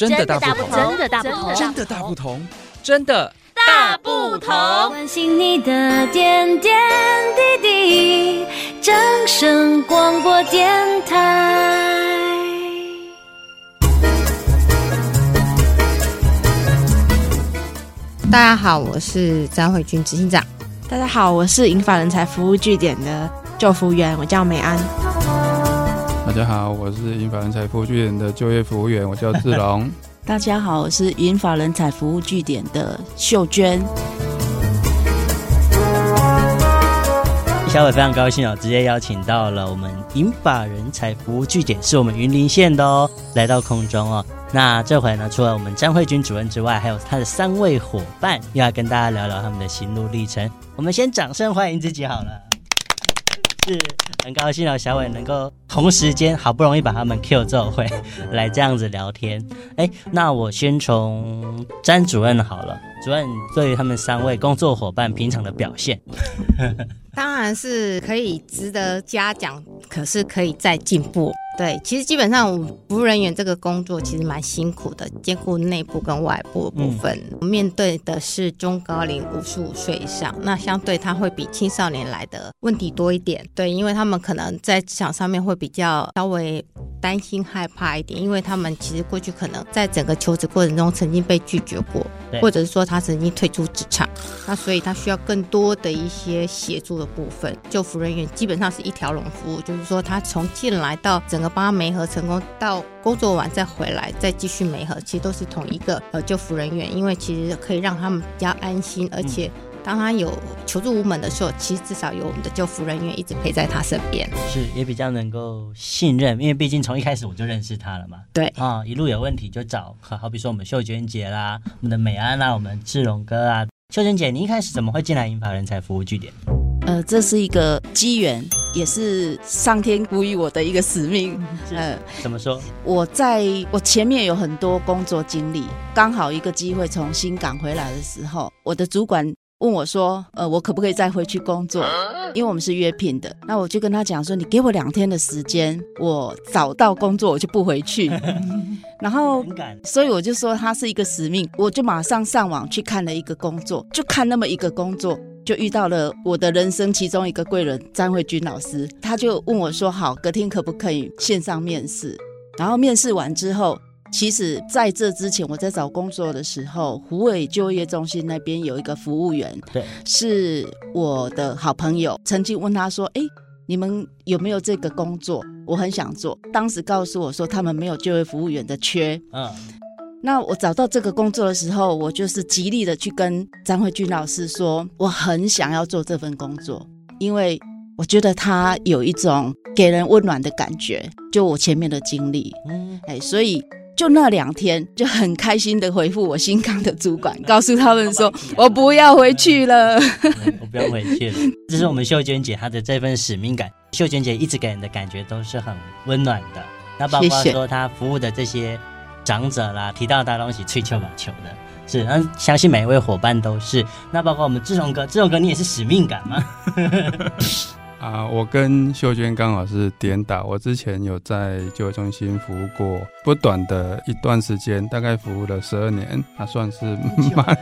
真的大不同，真的大不同，真的大不同，真的大不同。关心你的点点滴滴，掌声广播电台。大家好，我是张慧君执行长。大家好，我是银发人才服务据点的就服员，我叫美安。大家好，我是银法人才服务据点的就业服务员，我叫志龙。大家好，我是银法人才服务据点的秀娟。小伟非常高兴哦，直接邀请到了我们银法人才服务据点，是我们云林县的哦，来到空中哦。那这回呢，除了我们张慧君主任之外，还有他的三位伙伴，又要跟大家聊聊他们的心路历程。我们先掌声欢迎自己好了，是很高兴哦，小伟能够同时间好不容易把他们 Q 做会 来这样子聊天。哎，那我先从詹主任好了，主任对于他们三位工作伙伴平常的表现。当然是可以值得嘉奖，可是可以再进步。对，其实基本上服务人员这个工作其实蛮辛苦的，兼顾内部跟外部的部分。嗯、面对的是中高龄五十五岁以上，那相对他会比青少年来的问题多一点。对，因为他们可能在职场上面会比较稍微担心害怕一点，因为他们其实过去可能在整个求职过程中曾经被拒绝过，或者是说他曾经退出职场，那所以他需要更多的一些协助的部分。救服人员基本上是一条龙服务，就是说他从进来到整个帮他媒合成功，到工作完再回来再继续媒合，其实都是同一个呃救服人员，因为其实可以让他们比较安心，而且当他有求助无门的时候，其实至少有我们的救服人员一直陪在他身边，是也比较能够信任，因为毕竟从一开始我就认识他了嘛。对啊，一路有问题就找，好比说我们秀娟姐啦，我们的美安啦，我们志荣哥啊，秀娟姐，你一开始怎么会进来银发人才服务据点？呃，这是一个机缘，也是上天赋予我的一个使命。呃，怎么说？我在我前面有很多工作经历，刚好一个机会从新港回来的时候，我的主管问我说：“呃，我可不可以再回去工作？因为我们是约聘的。”那我就跟他讲说：“你给我两天的时间，我找到工作我就不回去。”然后，所以我就说他是一个使命，我就马上上网去看了一个工作，就看那么一个工作。就遇到了我的人生其中一个贵人詹慧君老师，他就问我说：“好，隔天可不可以线上面试？”然后面试完之后，其实在这之前我在找工作的时候，湖尾就业中心那边有一个服务员，对，是我的好朋友，曾经问他说：“哎，你们有没有这个工作？我很想做。”当时告诉我说他们没有就业服务员的缺，嗯。那我找到这个工作的时候，我就是极力的去跟张慧君老师说，我很想要做这份工作，因为我觉得他有一种给人温暖的感觉。就我前面的经历，嗯，哎，所以就那两天就很开心的回复我新港的主管，告诉他们说，我不要回去了，我不要回去了。这是我们秀娟姐她的这份使命感。秀娟姐一直给人的感觉都是很温暖的。那包括说她服务的这些。长者啦，提到大东西，吹球把球的是，那相信每一位伙伴都是。那包括我们志龙哥，志龙哥，你也是使命感吗？啊，我跟秀娟刚好是点打。我之前有在就业中心服务过不短的一段时间，大概服务了十二年，那算是蛮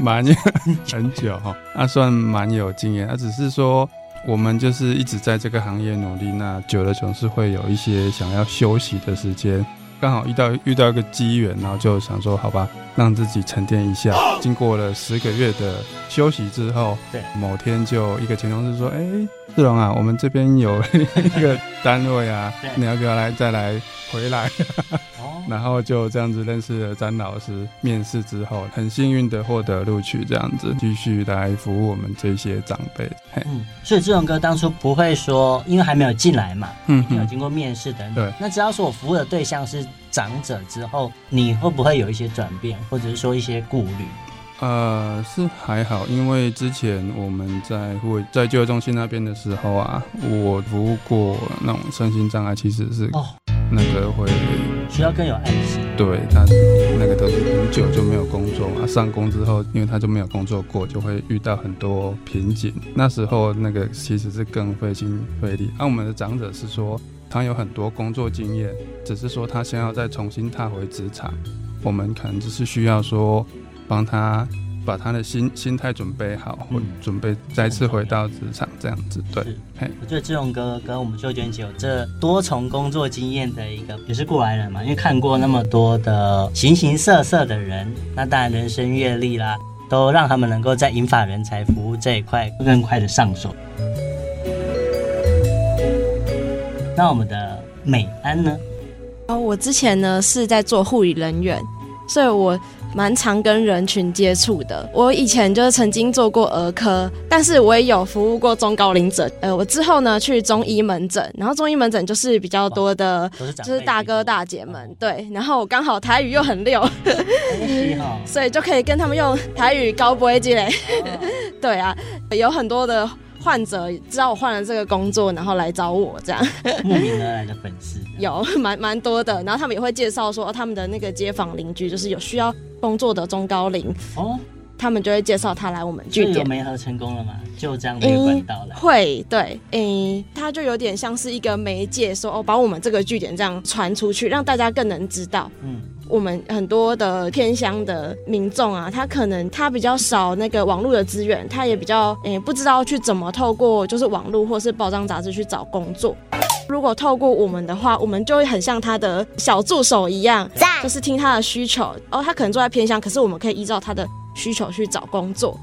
蛮 很久哈，那算蛮有经验。那只是说，我们就是一直在这个行业努力，那久了总是会有一些想要休息的时间。刚好遇到遇到一个机缘，然后就想说，好吧，让自己沉淀一下。经过了十个月的休息之后，对，某天就一个前同事说，哎，志龙啊，我们这边有一个单位啊，你要不要来再来回来？然后就这样子认识了詹老师，面试之后很幸运的获得录取，这样子继续来服务我们这些长辈。嗯，所以志荣哥当初不会说，因为还没有进来嘛，嗯，没有经过面试等等。对，那只要是我服务的对象是长者之后，你会不会有一些转变，或者是说一些顾虑？呃，是还好，因为之前我们在会在就业中心那边的时候啊，我服务过那种身心障碍，其实是哦。那个会需要更有爱心，对，他那个都是很久就没有工作嘛，上工之后，因为他就没有工作过，就会遇到很多瓶颈。那时候那个其实是更费心费力。而、啊、我们的长者是说，他有很多工作经验，只是说他想要再重新踏回职场，我们可能只是需要说帮他。把他的心心态准备好，或准备再次回到职场这样子。对，我觉得志荣哥跟我们秀娟姐有这多重工作经验的一个，也是过来人嘛，因为看过那么多的形形色色的人，那当然人生阅历啦，都让他们能够在银发人才服务这一块更快的上手。那我们的美安呢？哦，我之前呢是在做护理人员，所以我。蛮常跟人群接触的。我以前就是曾经做过儿科，但是我也有服务过中高龄者。呃，我之后呢去中医门诊，然后中医门诊就是比较多的，就是大哥大姐们。对，然后我刚好台语又很溜，所以就可以跟他们用台语高播机嘞。对啊，有很多的。患者知道我换了这个工作，然后来找我这样，慕名而来的粉丝 有蛮蛮多的，然后他们也会介绍说，他们的那个街坊邻居就是有需要工作的中高龄哦，他们就会介绍他来我们据点。有媒合成功了吗？就这样的一个管道了。会对，诶，他就有点像是一个媒介，说哦，把我们这个据点这样传出去，让大家更能知道。嗯。我们很多的偏乡的民众啊，他可能他比较少那个网络的资源，他也比较诶不知道去怎么透过就是网络或是报章杂志去找工作。如果透过我们的话，我们就会很像他的小助手一样，就是听他的需求。哦，他可能住在偏乡，可是我们可以依照他的需求去找工作。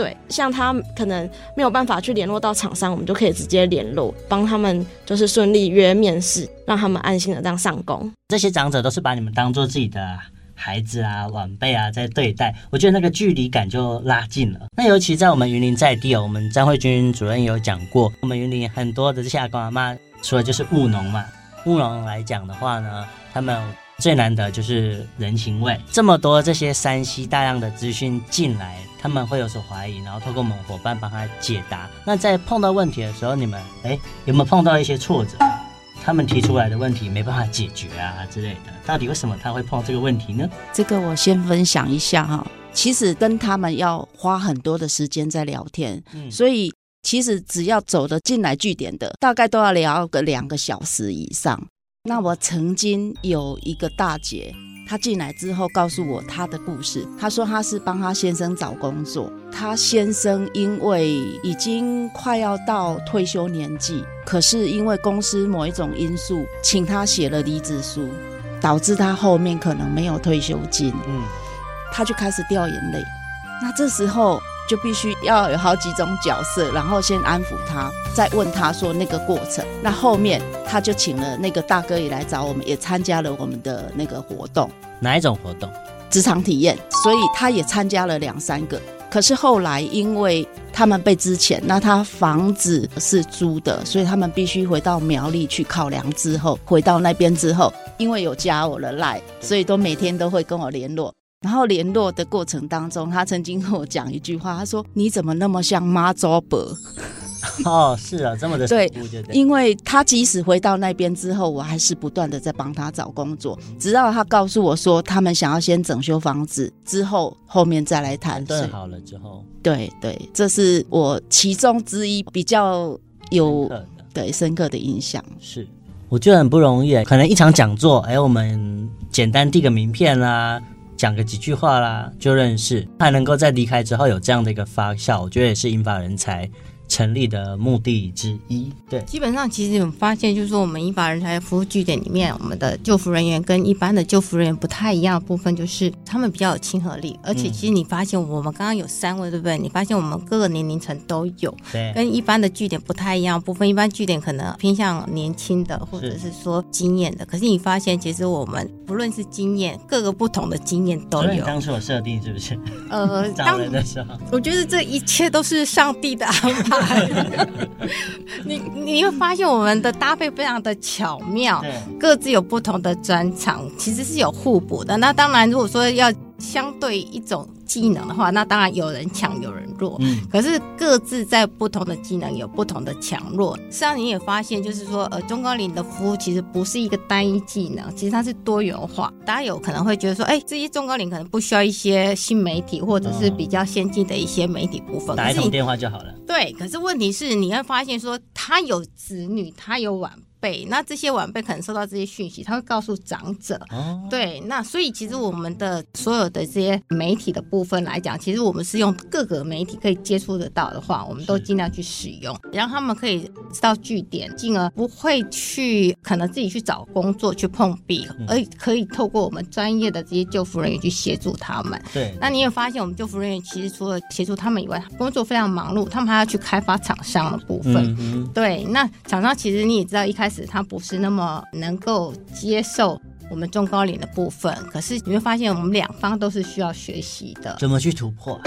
对，像他可能没有办法去联络到厂商，我们就可以直接联络，帮他们就是顺利约面试，让他们安心的这样上工。这些长者都是把你们当做自己的孩子啊、晚辈啊在对待，我觉得那个距离感就拉近了。那尤其在我们云林在地哦，我们张慧君主任也有讲过，我们云林很多的这些阿公阿妈，除了就是务农嘛，务农来讲的话呢，他们。最难得就是人情味，这么多这些山西大量的资讯进来，他们会有所怀疑，然后透过我们伙伴帮他解答。那在碰到问题的时候，你们哎有没有碰到一些挫折？他们提出来的问题没办法解决啊之类的，到底为什么他会碰到这个问题呢？这个我先分享一下哈，其实跟他们要花很多的时间在聊天，嗯，所以其实只要走得进来据点的，大概都要聊个两个小时以上。那我曾经有一个大姐，她进来之后告诉我他的故事。他说他是帮他先生找工作，他先生因为已经快要到退休年纪，可是因为公司某一种因素，请他写了离职书，导致他后面可能没有退休金。嗯，他就开始掉眼泪。那这时候。就必须要有好几种角色，然后先安抚他，再问他说那个过程。那后面他就请了那个大哥也来找我们，也参加了我们的那个活动。哪一种活动？职场体验。所以他也参加了两三个。可是后来因为他们被资遣，那他房子是租的，所以他们必须回到苗栗去考量。之后回到那边之后，因为有加我的赖，所以都每天都会跟我联络。然后联络的过程当中，他曾经跟我讲一句话，他说：“你怎么那么像妈祖伯？” 哦，是啊，这么的对，因为他即使回到那边之后，我还是不断的在帮他找工作，直到他告诉我说，他们想要先整修房子，之后后面再来谈。对，好了之后，对对，这是我其中之一比较有对深刻的印象。是，我觉得很不容易，可能一场讲座，哎，我们简单递个名片啦。讲个几句话啦，就认识，还能够在离开之后有这样的一个发酵，我觉得也是引发人才成立的目的之一，对。基本上，其实我们发现，就是说，我们依法人才服务据点里面，我们的救服人员跟一般的救服人员不太一样的部分，就是他们比较有亲和力。而且，其实你发现，我们刚刚有三位，对不对？你发现我们各个年龄层都有，对。跟一般的据点不太一样部分，一般据点可能偏向年轻的，或者是说经验的。可是你发现，其实我们不论是经验，各个不同的经验都有。当初有设定是不是？呃，当人的时候，我觉得这一切都是上帝的安排。你你会发现我们的搭配非常的巧妙，各自有不同的专长，其实是有互补的。那当然，如果说要相对一种。技能的话，那当然有人强有人弱，嗯，可是各自在不同的技能有不同的强弱。实际上你也发现，就是说，呃，中高龄的服务其实不是一个单一技能，其实它是多元化。大家有可能会觉得说，哎、欸，这些中高龄可能不需要一些新媒体或者是比较先进的一些媒体部分，打一通电话就好了。对，可是问题是你会发现说，他有子女，他有晚辈，那这些晚辈可能收到这些讯息，他会告诉长者。哦，对，那所以其实我们的所有的这些媒体的部分来讲，其实我们是用各个媒体可以接触得到的话，我们都尽量去使用，让他们可以知道据点，进而不会去可能自己去找工作去碰壁，嗯、而可以透过我们专业的这些救护人员去协助他们。对，那你也发现我们救护人员其实除了协助他们以外，工作非常忙碌，他们还要去开发厂商的部分。嗯嗯对，那厂商其实你也知道，一开他不是那么能够接受我们中高龄的部分，可是你会发现我们两方都是需要学习的。怎么去突破？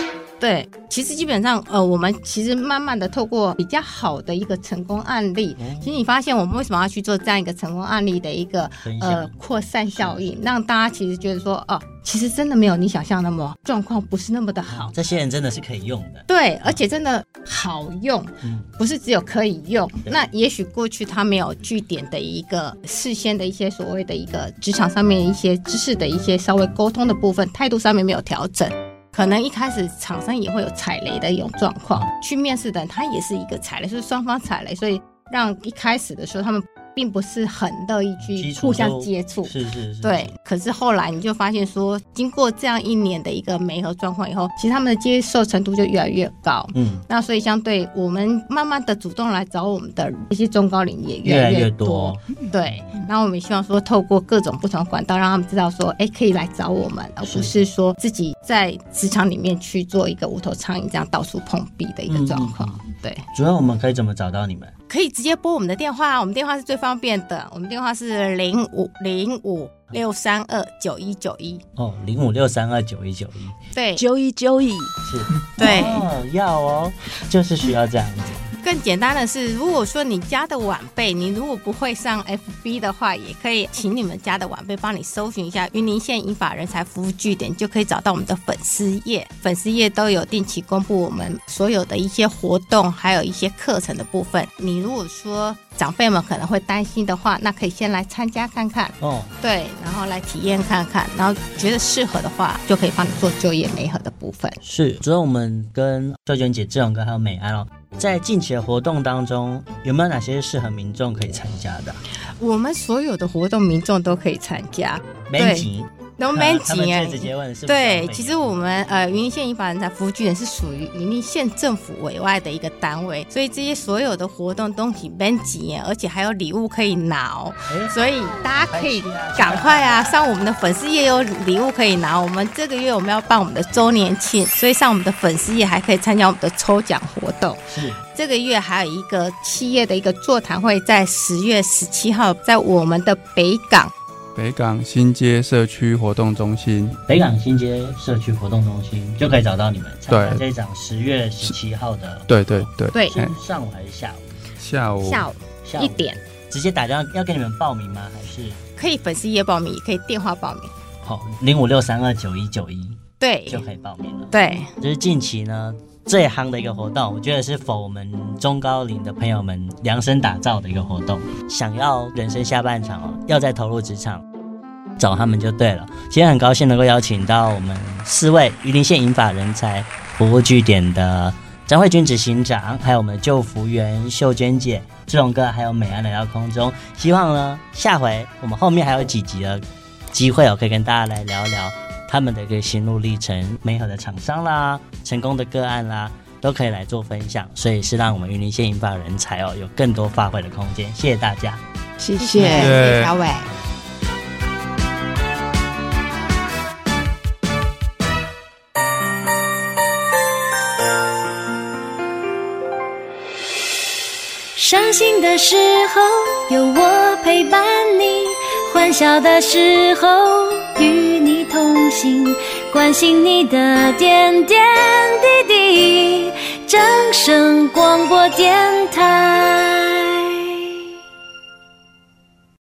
对，其实基本上，呃，我们其实慢慢的透过比较好的一个成功案例，嗯、其实你发现我们为什么要去做这样一个成功案例的一个呃扩散效应，让大家其实觉得说，哦、呃，其实真的没有你想象那么状况不是那么的好，这些人真的是可以用的，对，而且真的好用，嗯、不是只有可以用。嗯、那也许过去他没有据点的一个事先的一些所谓的一个职场上面一些知识的一些稍微沟通的部分，态度上面没有调整。可能一开始厂商也会有踩雷的一种状况，去面试的他也是一个踩雷，是双方踩雷，所以让一开始的时候他们。并不是很乐意去互相接触，是是是，对。可是后来你就发现说，经过这样一年的一个媒合状况以后，其实他们的接受程度就越来越高。嗯，那所以相对我们慢慢的主动来找我们的一些中高龄也越来越多。对，那我们希望说，透过各种不同管道，让他们知道说，哎，可以来找我们，而不是说自己在职场里面去做一个无头苍蝇这样到处碰壁的一个状况。嗯、对，主要我们可以怎么找到你们？可以直接拨我们的电话，我们电话是最方便的。我们电话是零五零五六三二九一九一。哦，零五六三二九一九一。对，九一九一。是。对。哦，要哦，就是需要这样子。更简单的是，如果说你家的晚辈，你如果不会上 FB 的话，也可以请你们家的晚辈帮你搜寻一下云林县银发人才服务据点，就可以找到我们的粉丝页。粉丝页都有定期公布我们所有的一些活动，还有一些课程的部分。你如果说长辈们可能会担心的话，那可以先来参加看看哦。对，然后来体验看看，然后觉得适合的话，就可以帮你做就业媒合的部分。是，主要我们跟秀娟姐、志勇哥还有美安哦。在近期的活动当中，有没有哪些适合民众可以参加的？我们所有的活动，民众都可以参加。没急。都没几啊！直接问是是对，其实我们呃云林县银发人才服务据点是属于云林县政府委外的一个单位，所以这些所有的活动都挺没几，而且还有礼物可以拿哦。所以大家可以赶快啊，上我们的粉丝页有礼物可以拿。我们这个月我们要办我们的周年庆，所以上我们的粉丝页还可以参加我们的抽奖活动。是这个月还有一个企业的一个座谈会，在十月十七号在我们的北港。北港新街社区活动中心，北港新街社区活动中心就可以找到你们参加这一场十月十七号的。对对对对，上午还是下午？下午下午下午一点，直接打电话要给你们报名吗？还是可以粉丝页报名，也可以电话报名。好，零五六三二九一九一，对，就可以报名了。对，就是近期呢。最夯的一个活动，我觉得是否我们中高龄的朋友们量身打造的一个活动。想要人生下半场哦，要再投入职场，找他们就对了。今天很高兴能够邀请到我们四位云林县银发人才服务据点的张慧君执行长，还有我们的就服员秀娟姐、志荣哥，还有美安来到空中。希望呢，下回我们后面还有几集的机会哦，可以跟大家来聊聊。他们的一个心路历程，美好的厂商啦，成功的个案啦，都可以来做分享，所以是让我们云林县银发人才哦有更多发挥的空间。谢谢大家，谢谢谢谢小伟。伤心的时候有我陪伴你，欢笑的时候与关心你的点点滴滴。掌声广播电台。